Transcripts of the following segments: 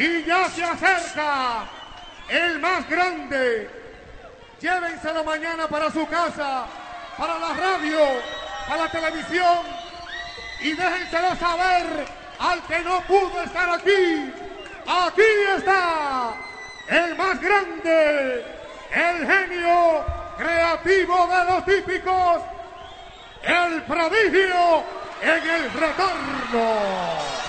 Y ya se acerca el más grande. Llévenselo mañana para su casa, para la radio, para la televisión y déjenselo saber al que no pudo estar aquí. Aquí está el más grande, el genio creativo de los típicos, el prodigio en el retorno.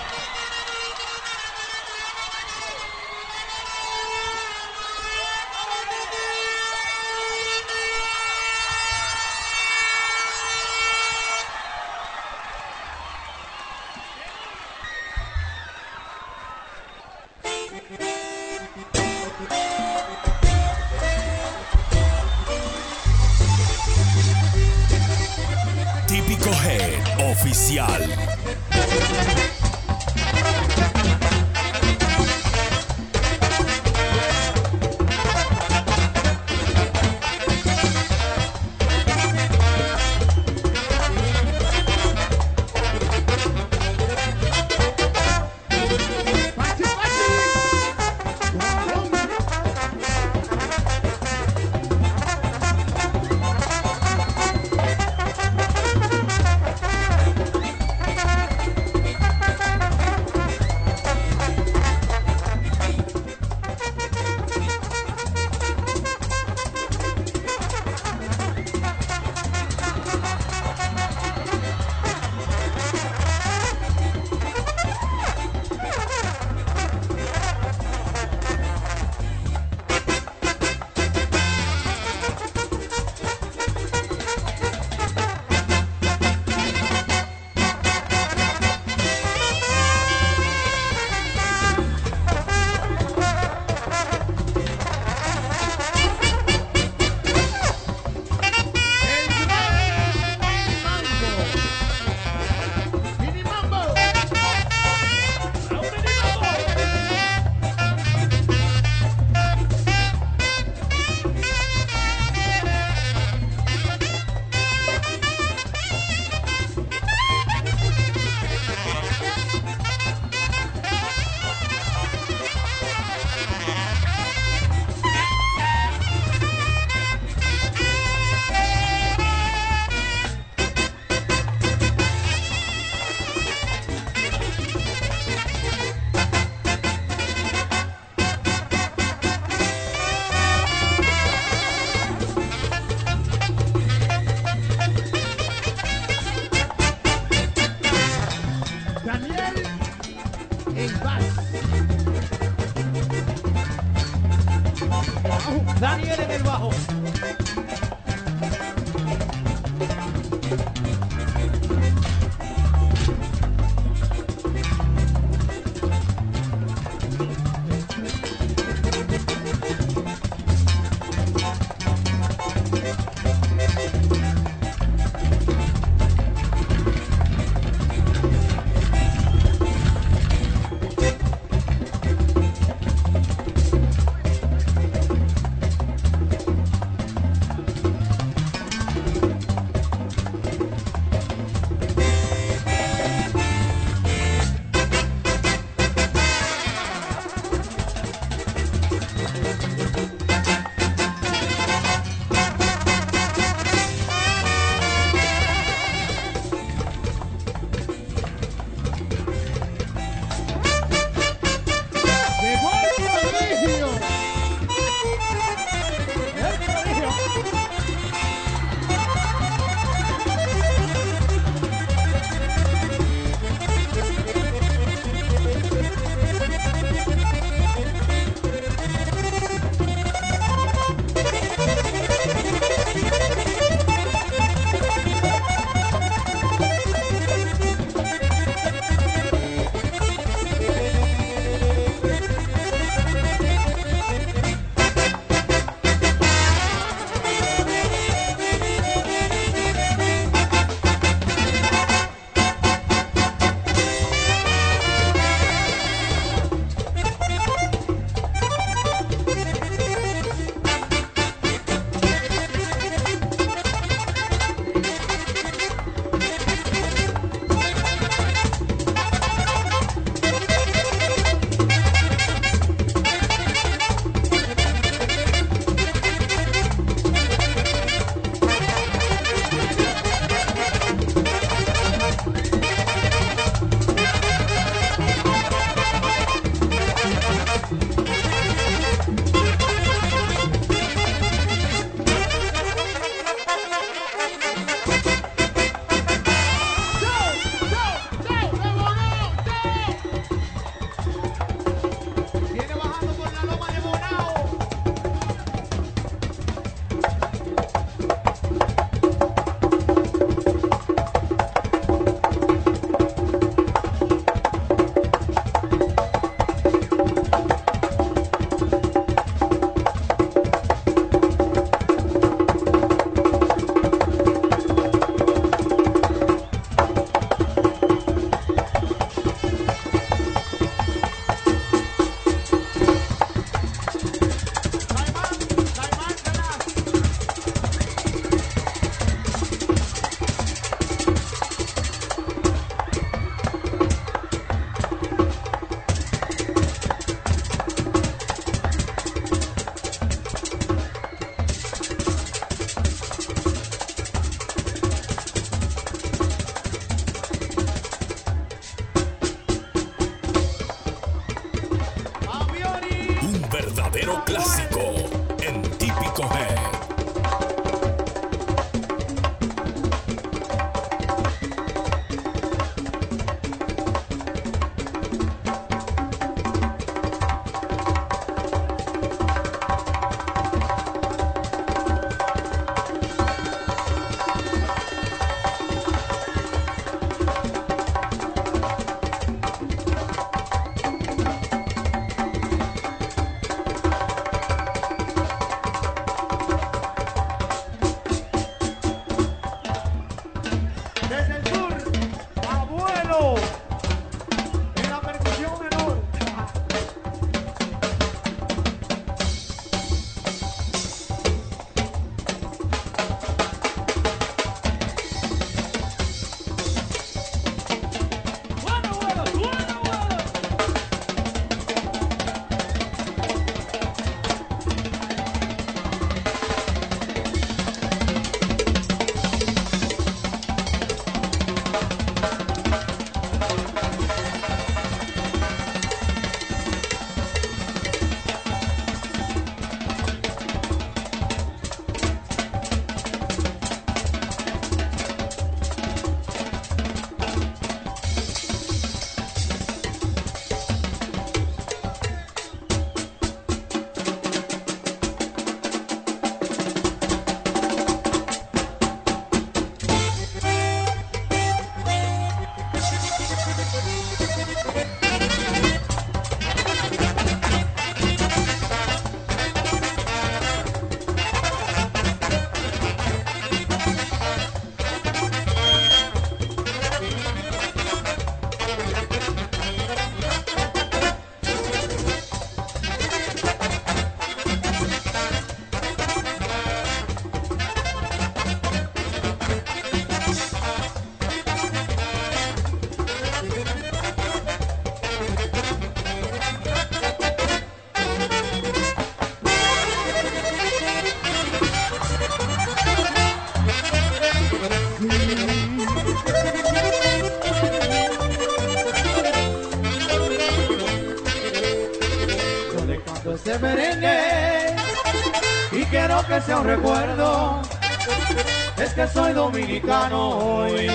Dominicano hoy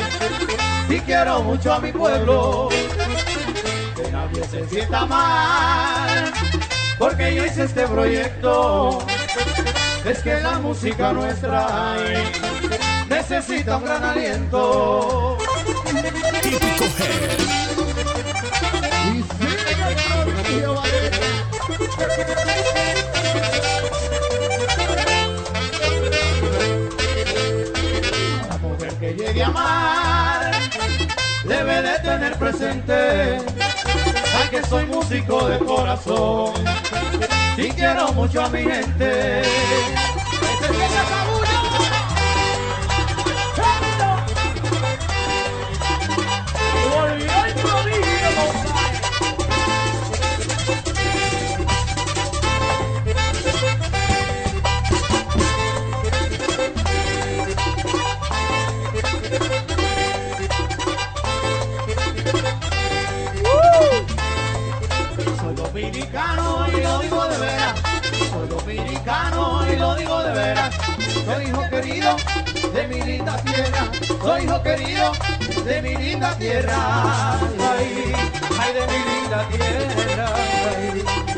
y quiero mucho a mi pueblo. Que nadie se sienta mal porque yo hice este proyecto. Es que la música nuestra ay, necesita un gran aliento. Típico Head. A amar debe de tener presente a que soy músico de corazón y quiero mucho a mi gente. Querido de mi linda tierra. Soy hijo querido de mi linda tierra. Ay, ay de mi linda tierra. ay.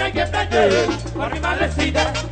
Argentina y en Brasil, arriba la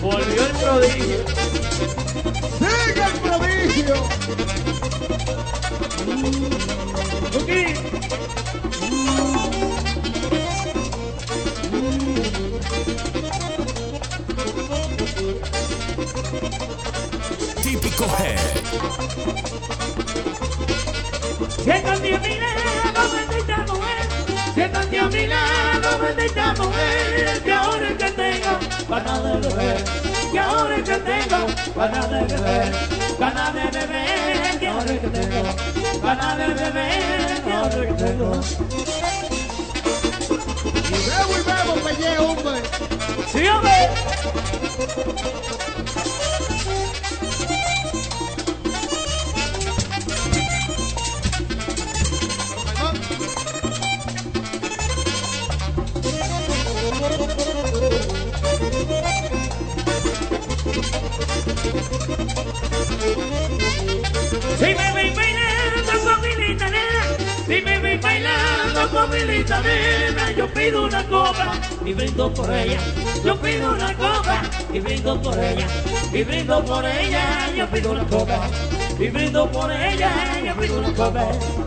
Volvió el prodigio. ¡Sigue el prodigio! Típico Head. Siéntate a mi lado, bendita mujer. Siéntate a mi lado, bendita mujer. Que ahora que tengo ganas de beber. Que ahora que tengo ganas de beber. Ganas de beber. Que ahora que tengo ganas de beber. Que ahora que tengo. Y bebo y bebo, pelle, hombre. ¡Sí, hombre! Si me ven bailando con mi linda nena, si me ven bailando con mi linda nena, yo pido una copa y brindo por ella. Yo pido una copa y brindo por ella. Y brindo por ella, yo pido una copa. Y brindo por ella, yo pido una copa.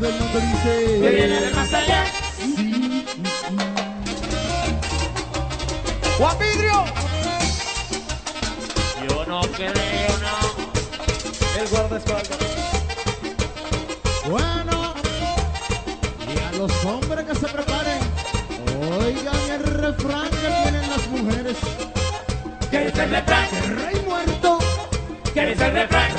todo el mundo dice que viene del más allá. Sí. Juan Vidrio. Yo no creo, no. El guardaespaldas. Bueno, y a los hombres que se preparen, oigan el refrán que tienen las mujeres. Que es el refrán? El rey muerto. Que es el refrán?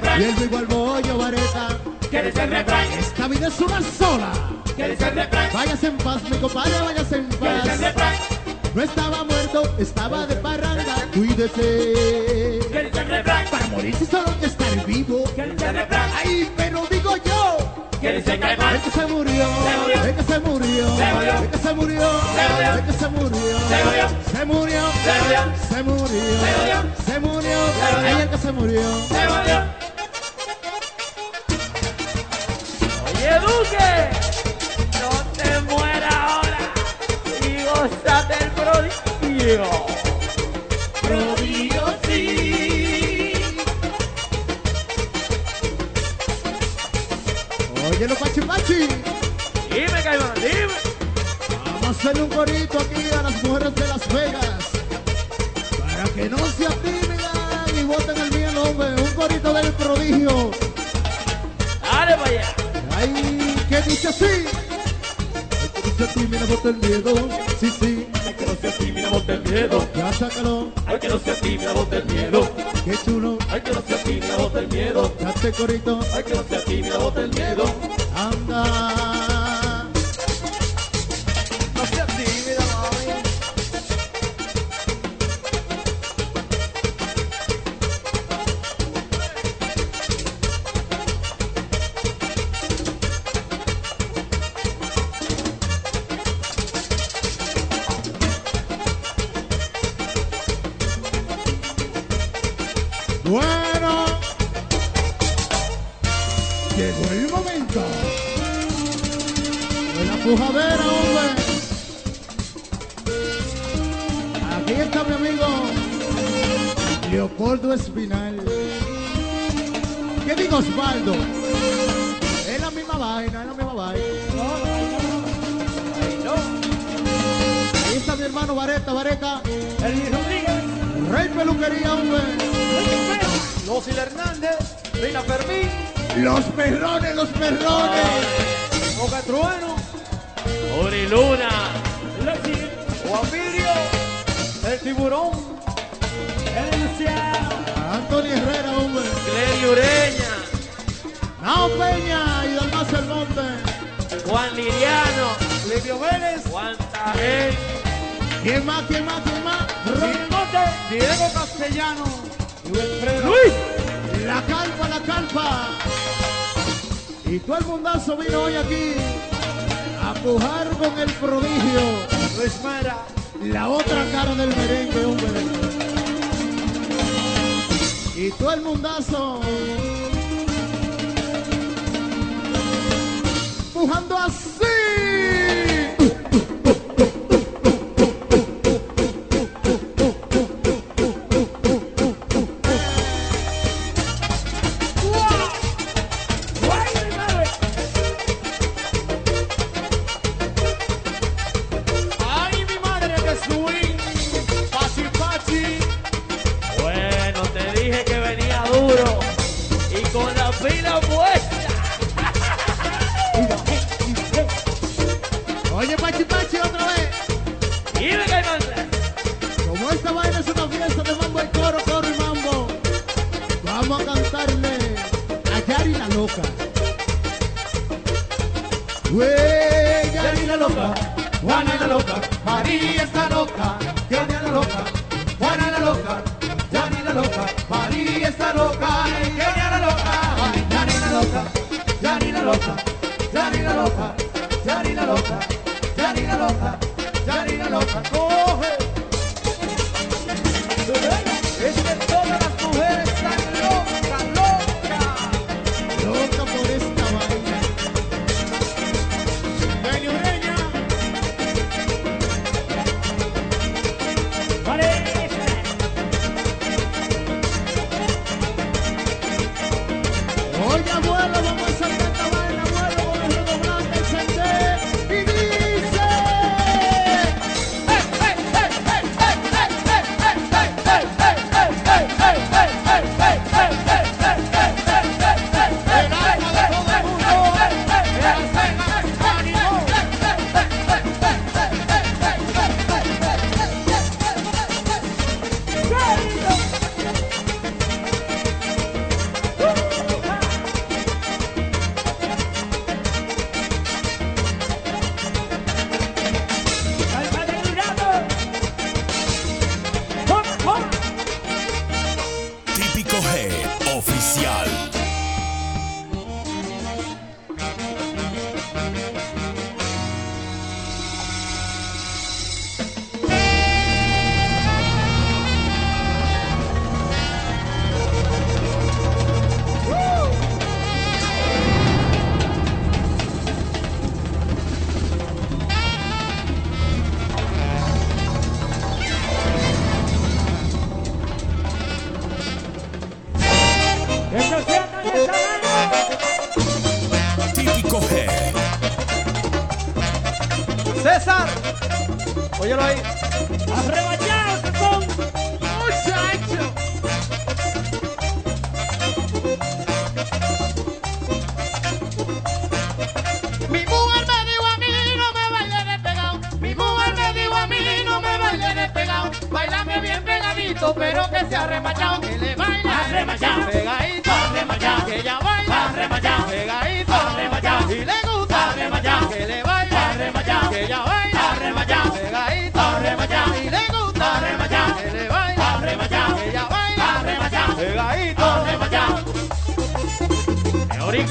refrán. Y el igual bollo, vareta. ¿Qué dice? Esta vida es una sola. ¿Qué dice? Váyase en paz, mi compadre, váyase en paz. ¿Qué dice? No estaba muerto, estaba de parranda. Cuídese. ¿Qué dice? Para morirse solo hay que estar vivo. ¿Qué dice? Ay, pero digo yo. ¿Qué dice el refrán? Es que se murió. Es que se murió. Es que se murió. Es que se murió. Se murió. Se murió. Se murió. Se murió. Se murió. Se murió. Se murió. Yeah. ese corito. Ay, que no sea tímido, bota el miedo. Juan Liriano. Livio Vélez. Juan Tajel. Eh. ¿Quién más? ¿Quién más? ¿Quién más? Diego Castellano. Luis. La calpa, la calpa. Y todo el mundazo vino hoy aquí a pujar con el prodigio. Luis Mara. La otra cara del merengue, hombre. Y todo el mundazo empujando a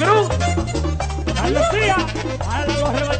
Cruz, Andalucía, a los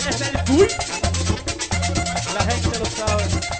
¿Quién es el cool? La gente lo sabe.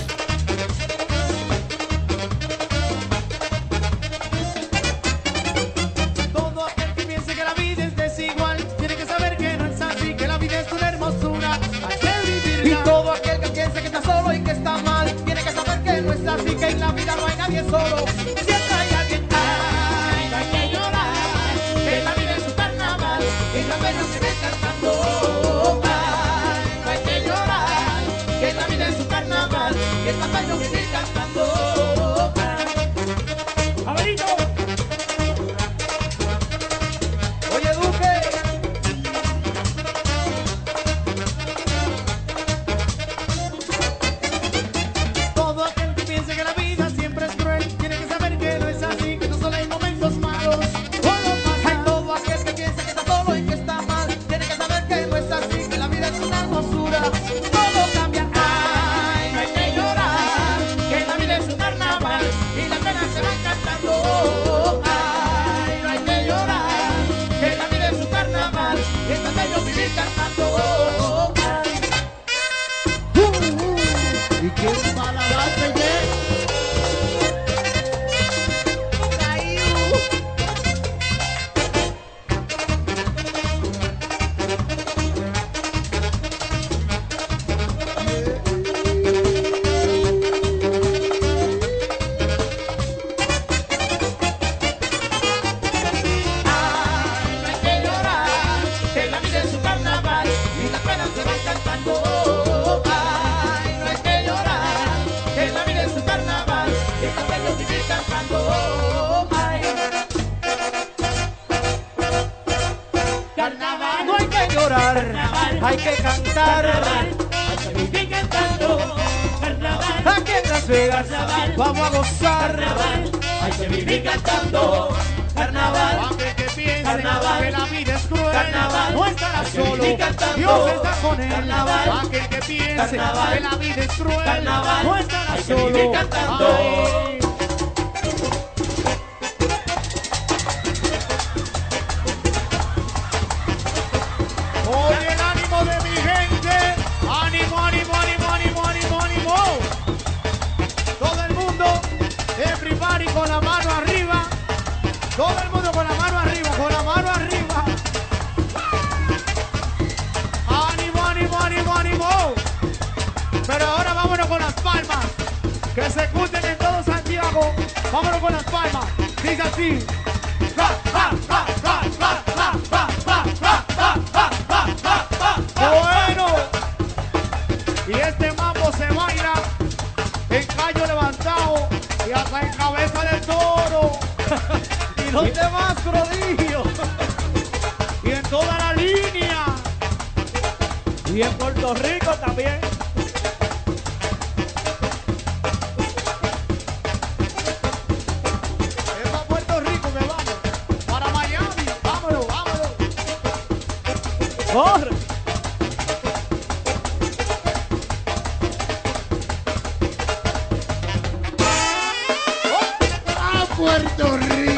Puerto Rico,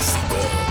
Super.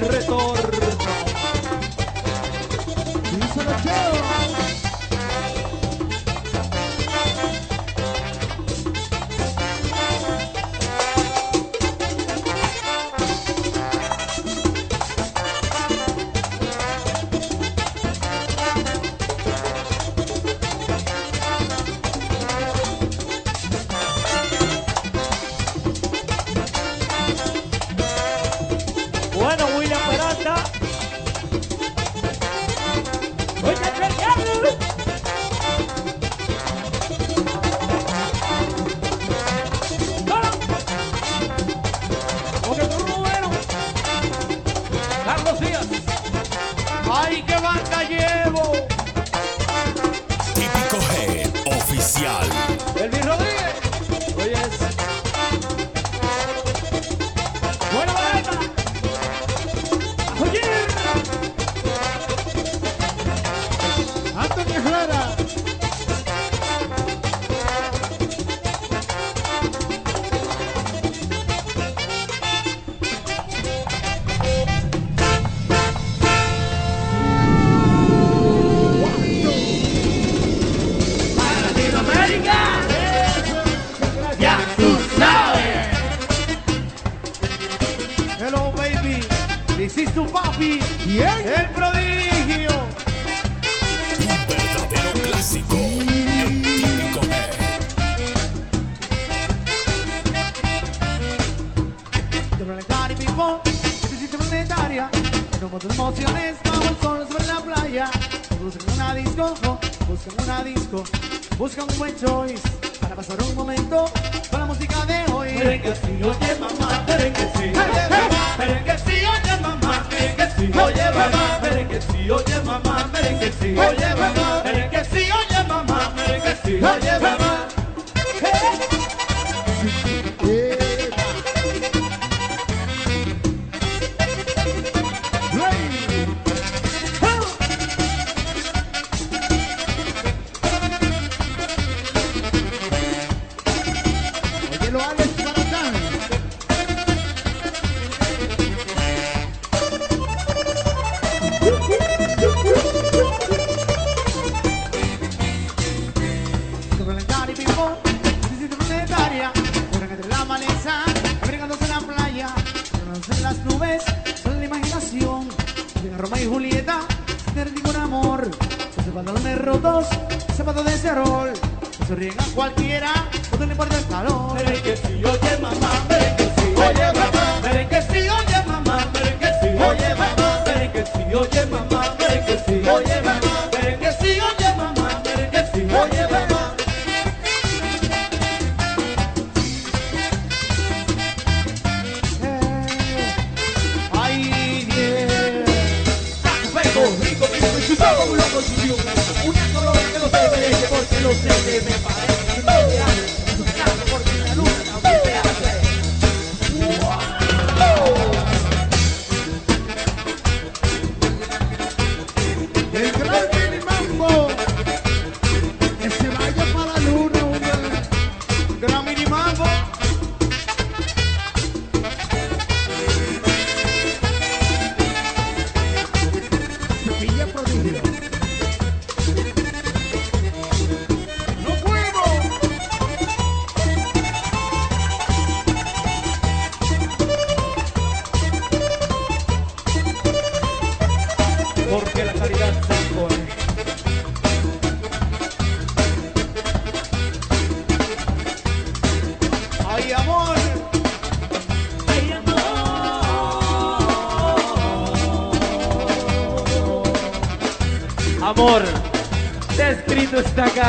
El retorno.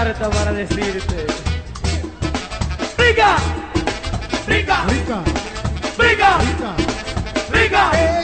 Carta para decirte. ¡Rica! ¡Rica! Rica, ¡Rica! rica, ¡Rica! ¡Rica!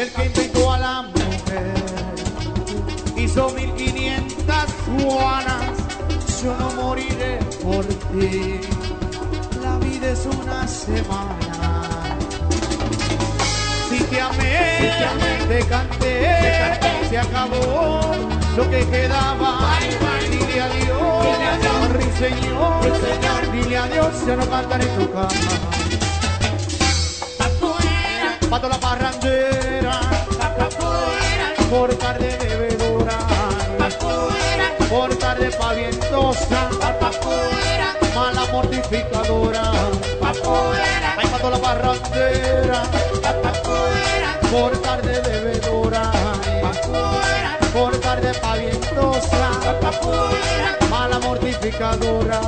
el que inventó a la mujer. Hizo 1500 juanas, yo no moriré por ti. La vida es una semana. Si te amé, si te, amé te, canté, te, canté, se acabó lo que quedaba. Bye, bye. Dile adiós, dile adiós, ruiseñor, ruiseñor. dile adiós, ya no cantaré tu cama. Pato la parrandera. Esta mala mortificadora. Papura, ay mató la barrandera. Papura, por tarde bebedora. Papura, por tarde pavientosa. Papura, mala mortificadora.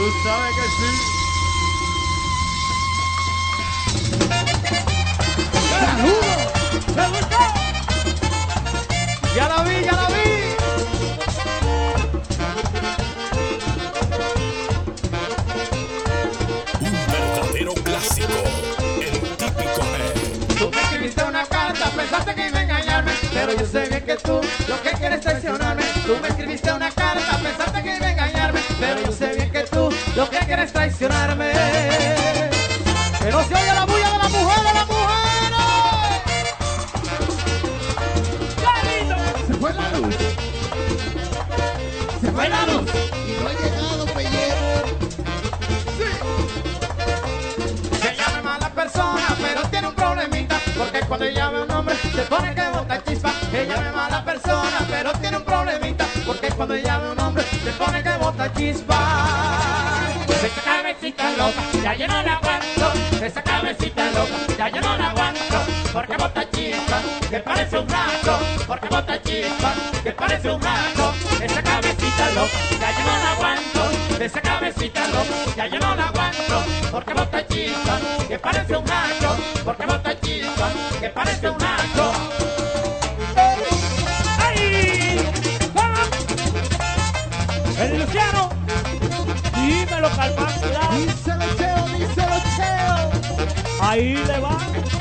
Tú sabes que sí. ¡Saludos! ¡Me gustó! ¡Ya la vi, ya la vi! pensaste que iba a engañarme Pero yo sé bien que tú lo que quieres es traicionarme Tú me escribiste una carta pensando cuando ella ve un hombre se pone que bota chispa. Ella es mala persona, pero tiene un problemita, porque cuando ella ve un hombre se pone que bota chispa. Esa cabecita loca, ya yo no la aguanto. Esa cabecita loca, ya yo no la aguanto. Porque bota chispa, que parece un rato. Porque bota chispa, que parece un rato. Esa cabecita loca, ya yo no la aguanto. Esa cabecita loca, ya yo no la aguanto. Porque bota chispa, que parece un rato parece un acto. ¡Ay! ¡Ah! El Luciano, dímelo calmado. Díselo, Cheo, díselo, Cheo. Ahí le va.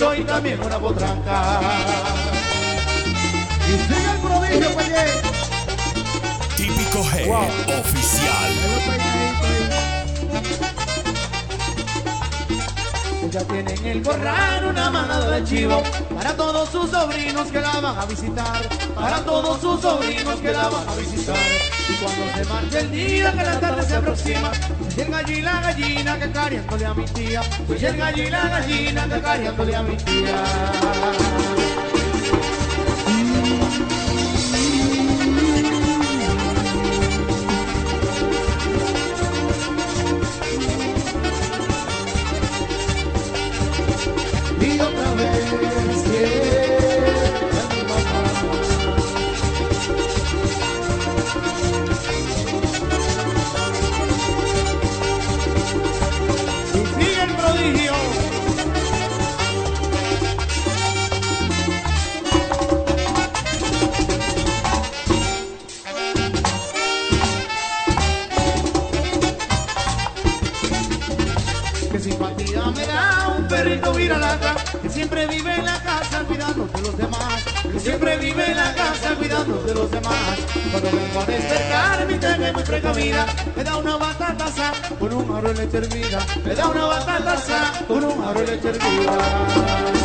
cuarto y también una potranca. Y sigue el prodigio, Payé. Típico G, wow. oficial. Ya tienen el corral una manada de chivo todos sus sobrinos que la van a visitar, para todos sus sobrinos que la van a visitar. Y cuando se marcha el día que la tarde se aproxima, pues se llega allí la gallina que cariándole a mi tía, pues se llega allí la gallina que cariándole a mi tía. leche hervida, me da una batata, con un aro leche hervida.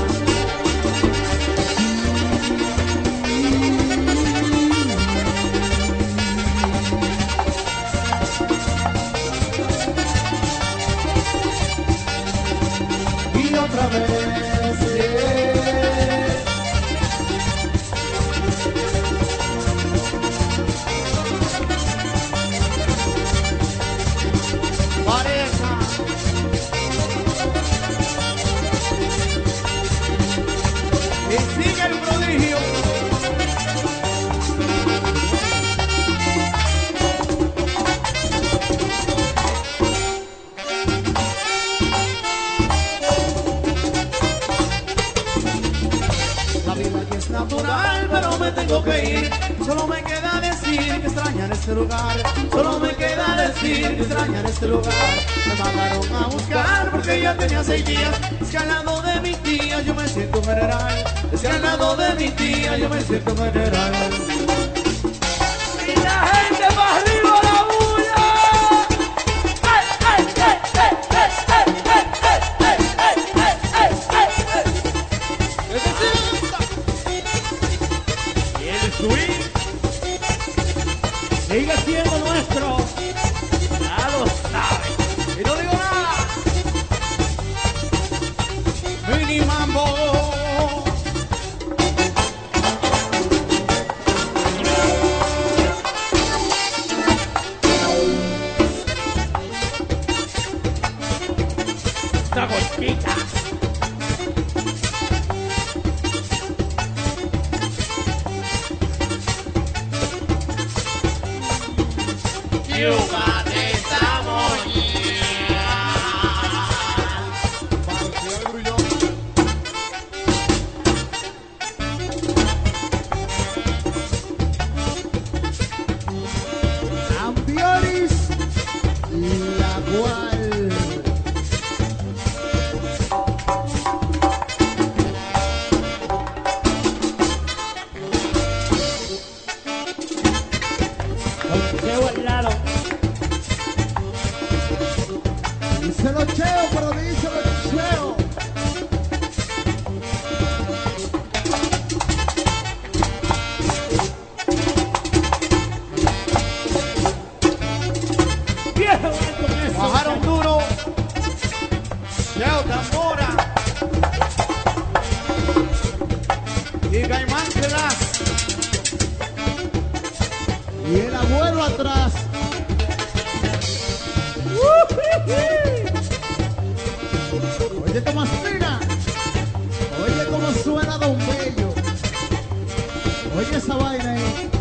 y Caimán Y el abuelo atrás. Oye cómo aspira. Oye cómo suena Don Bello. Oye esa vaina ahí.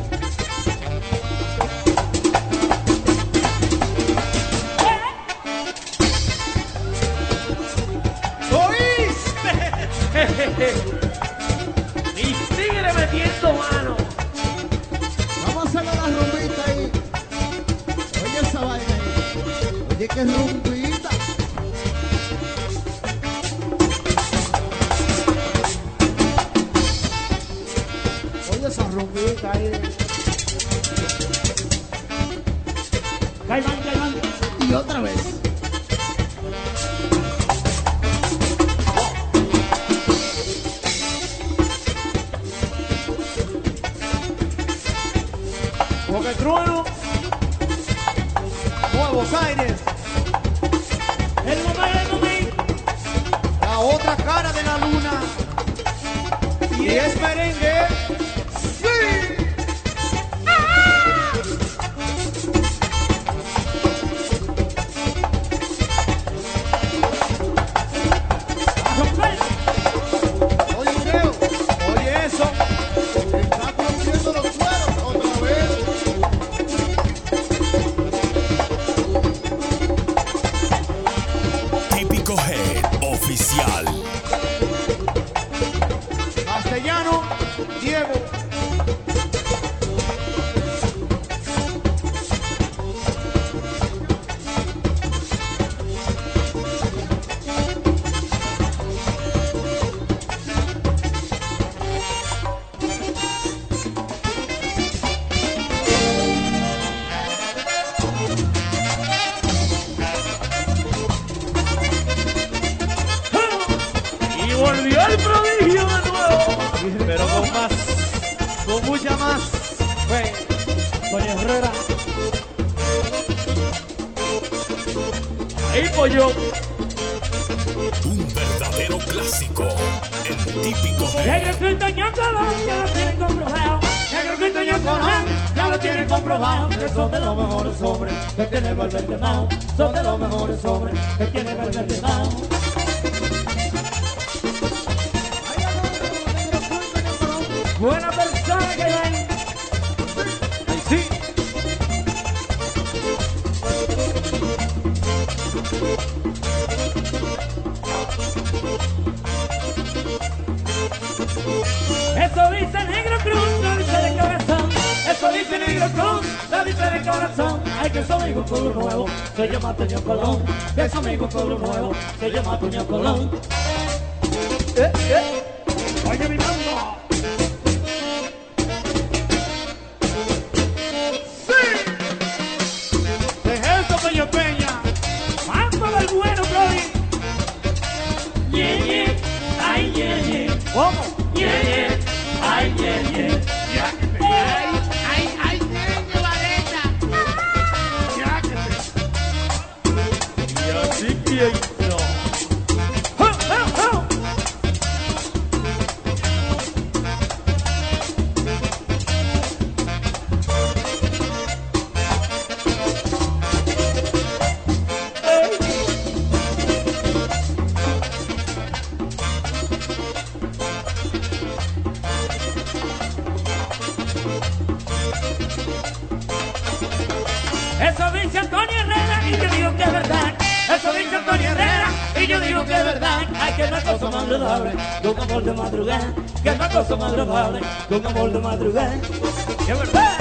que la cosa más agradable, con amor de madrugada, que la cosa más agradable, con amor de madrugada. ¡Es verdad!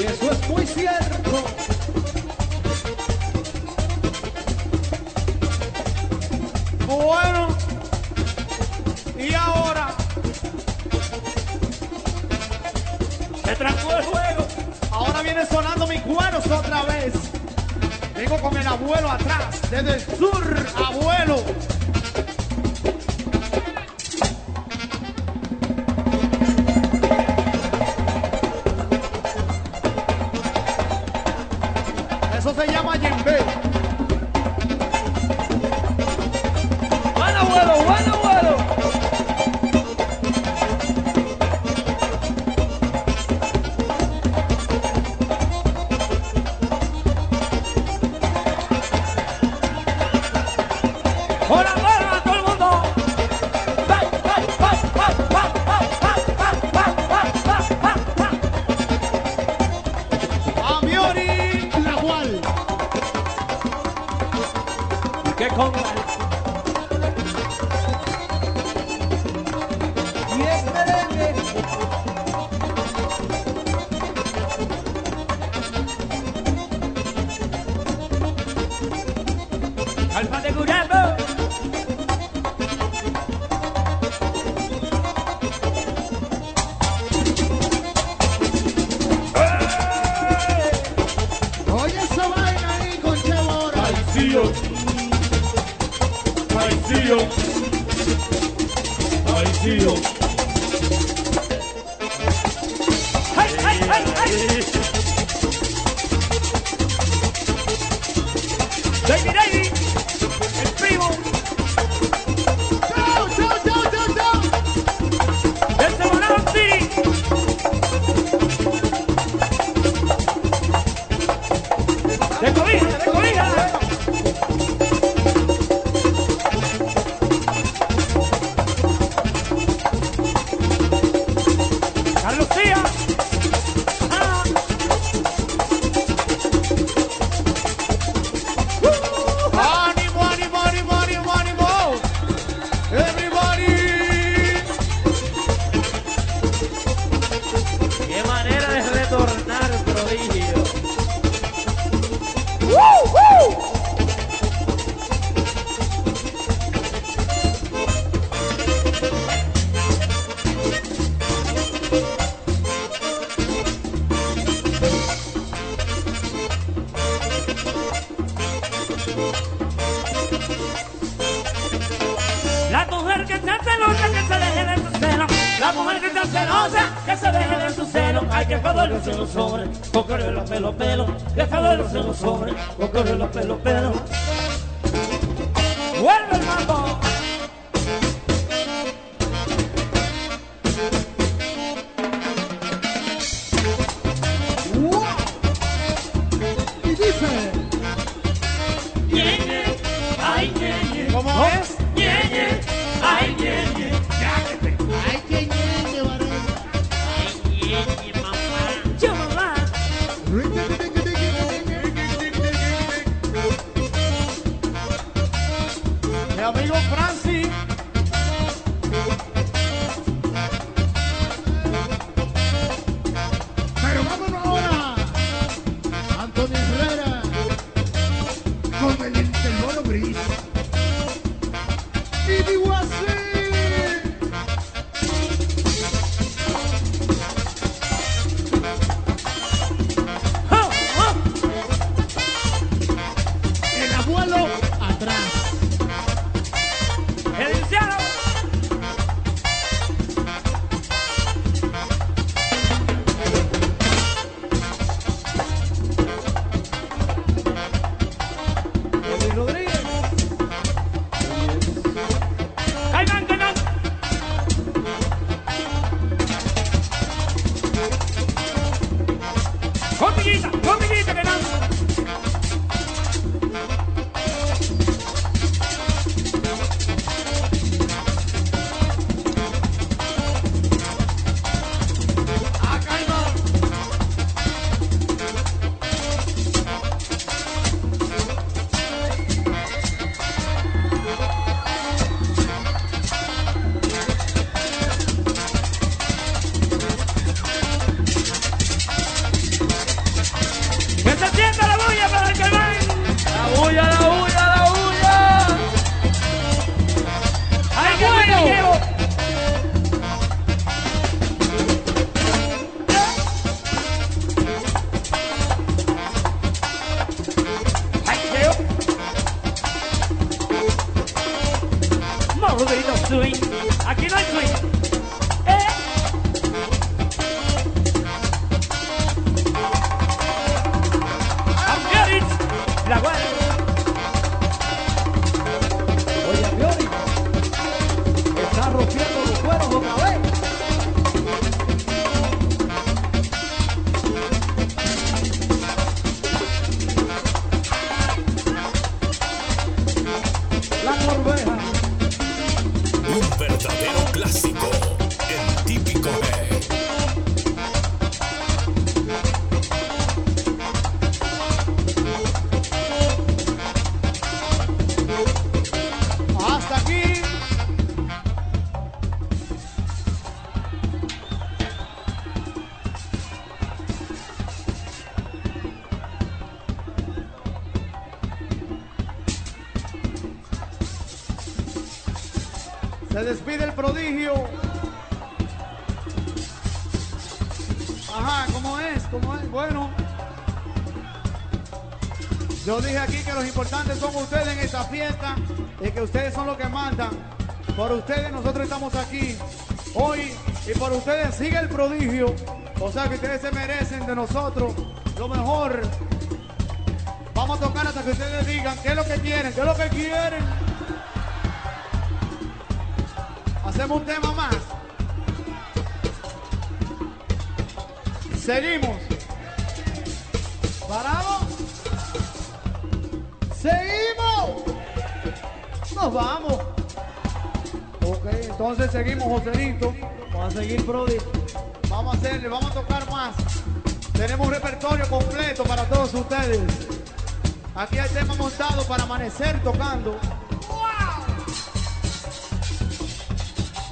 Y eso es muy cierto. con el abuelo atrás, desde el sur, abuelo. Mi amigo Francis. prodigio. O sea que ustedes se merecen de nosotros lo mejor. Vamos a tocar hasta que ustedes digan qué es lo que quieren, qué es lo que quieren. Hacemos un tema más. Seguimos. ¿Paramos? ¡Seguimos! ¡Nos vamos! Ok, entonces seguimos, Joselito. Vamos a seguir, Brody vamos a tocar más. Tenemos un repertorio completo para todos ustedes. Aquí hay tema montado para amanecer tocando.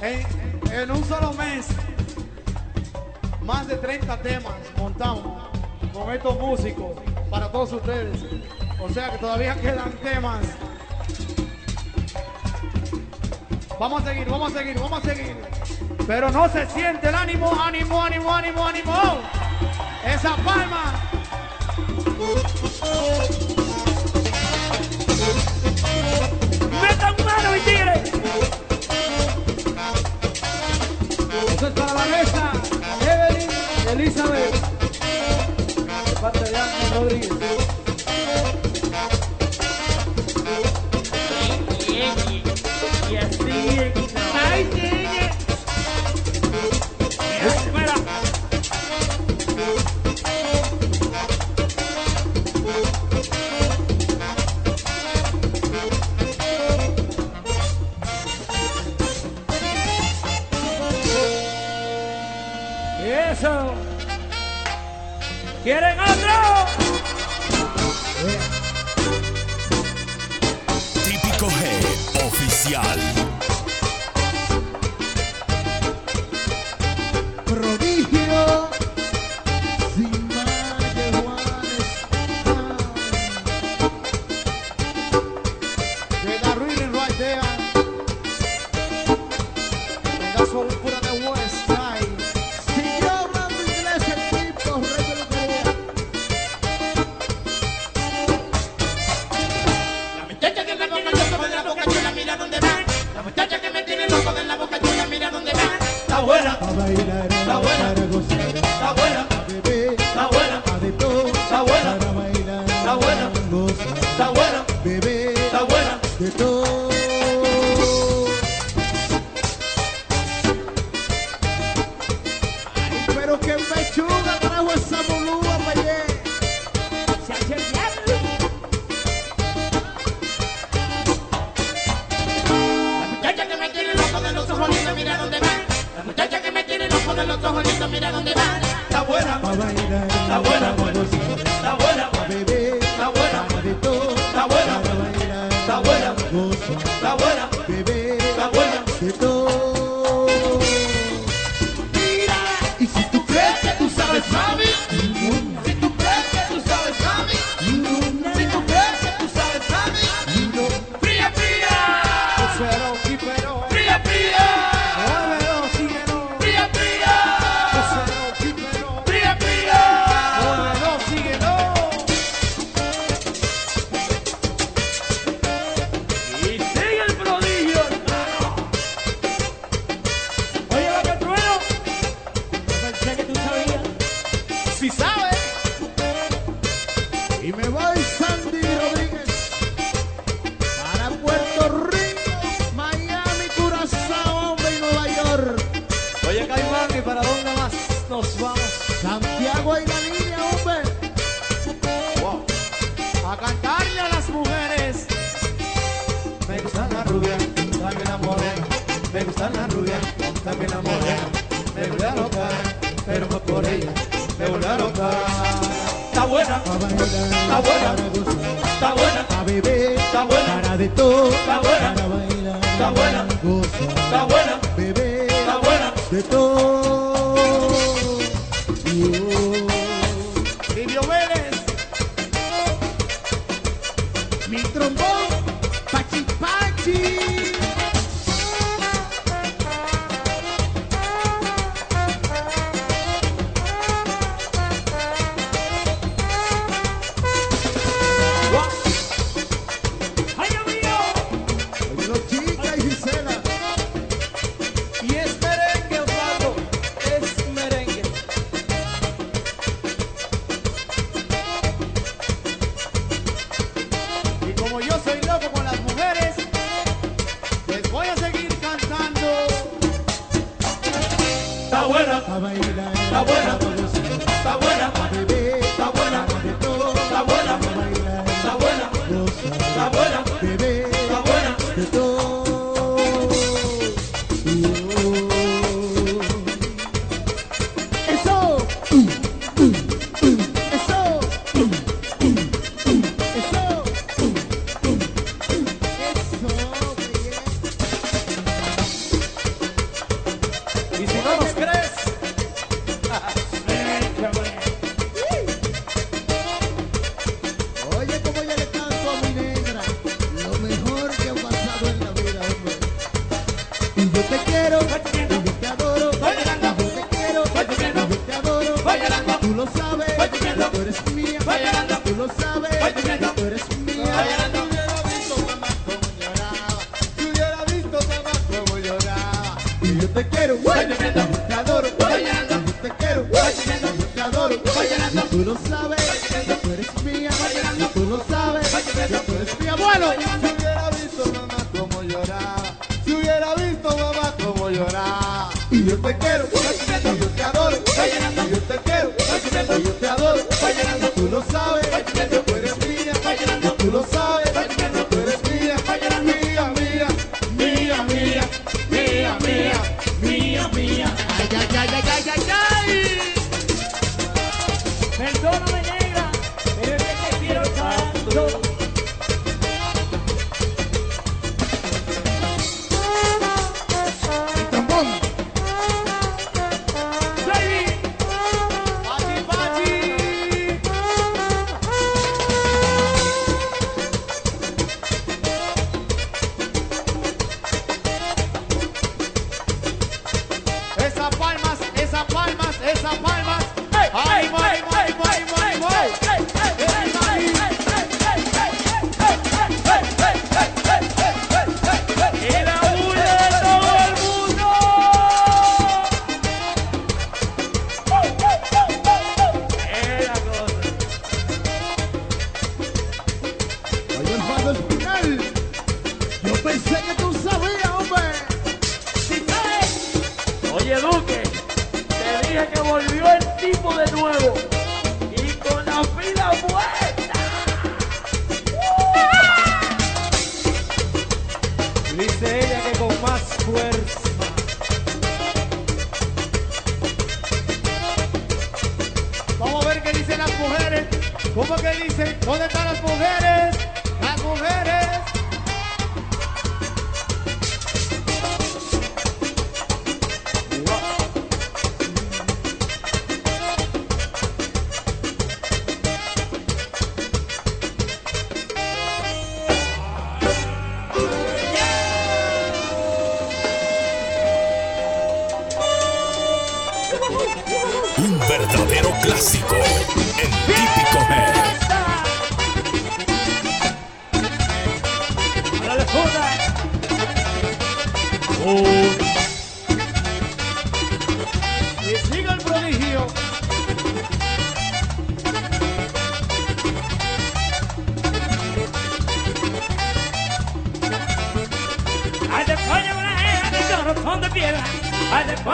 En, un solo mes, más de 30 temas montamos con estos músicos para todos ustedes. O sea que todavía quedan temas. Vamos a seguir, vamos a seguir, vamos a seguir. Pero no se siente el ánimo, ánimo, ánimo, ánimo, ánimo. Esa palma. Metan mano y tire. Eso es para la mesa. Evelyn Elizabeth. De parte de Ángel Rodríguez.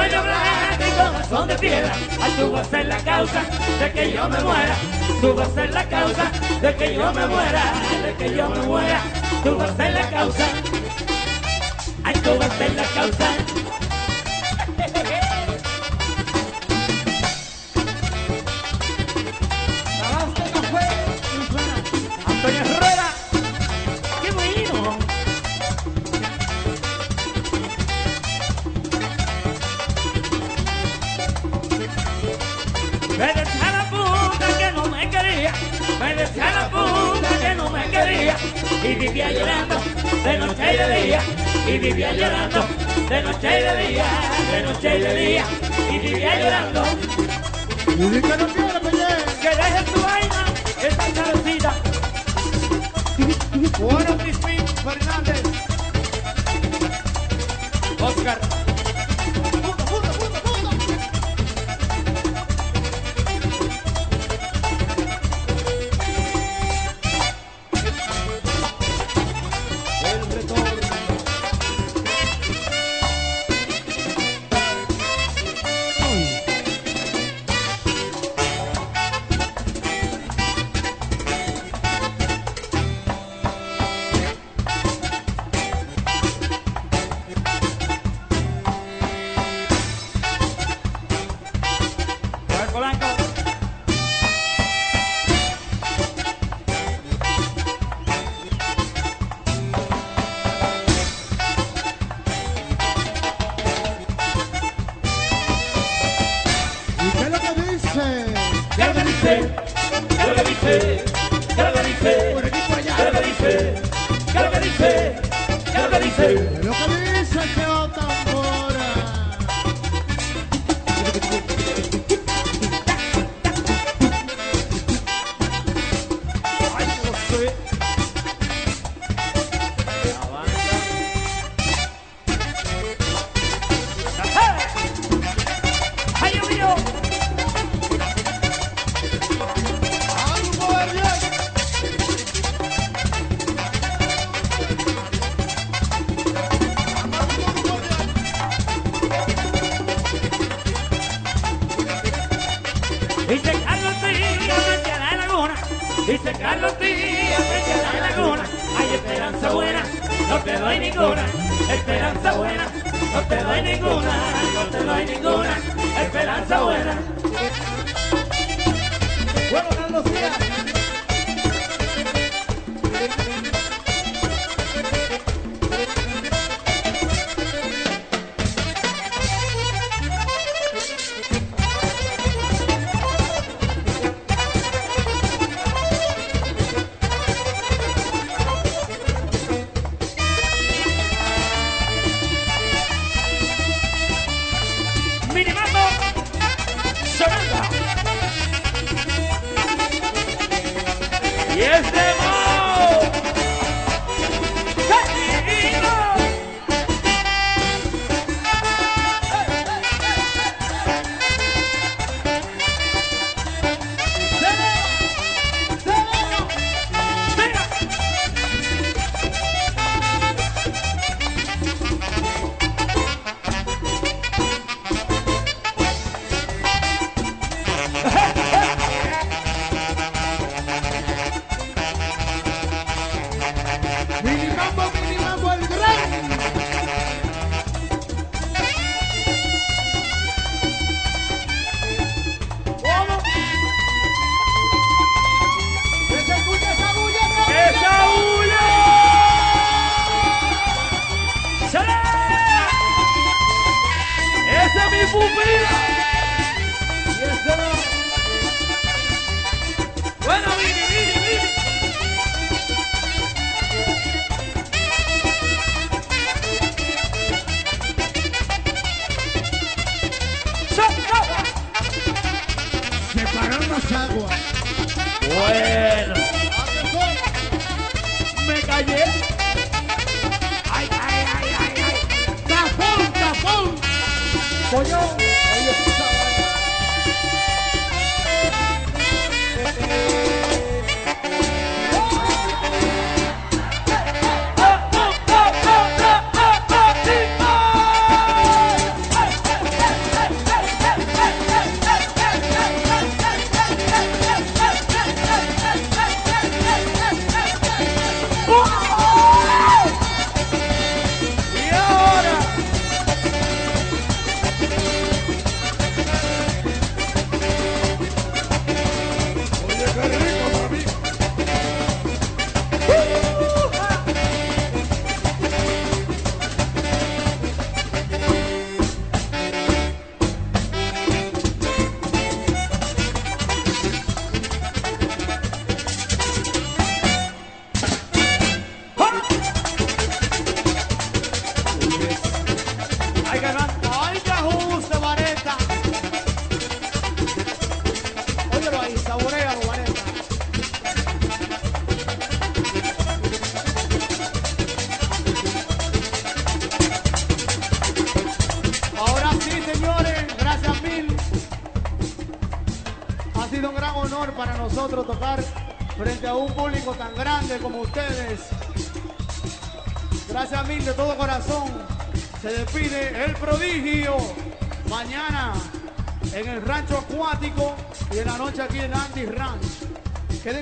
De ay, tú vas a ser la causa de que yo me muera. Tú vas a ser la causa de que yo me muera, de que yo me muera. Tú vas a ser la causa, ay, tú vas a ser la causa.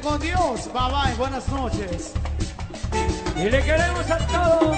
con Dios. Bye bye, buenas noches. Y le queremos a todos.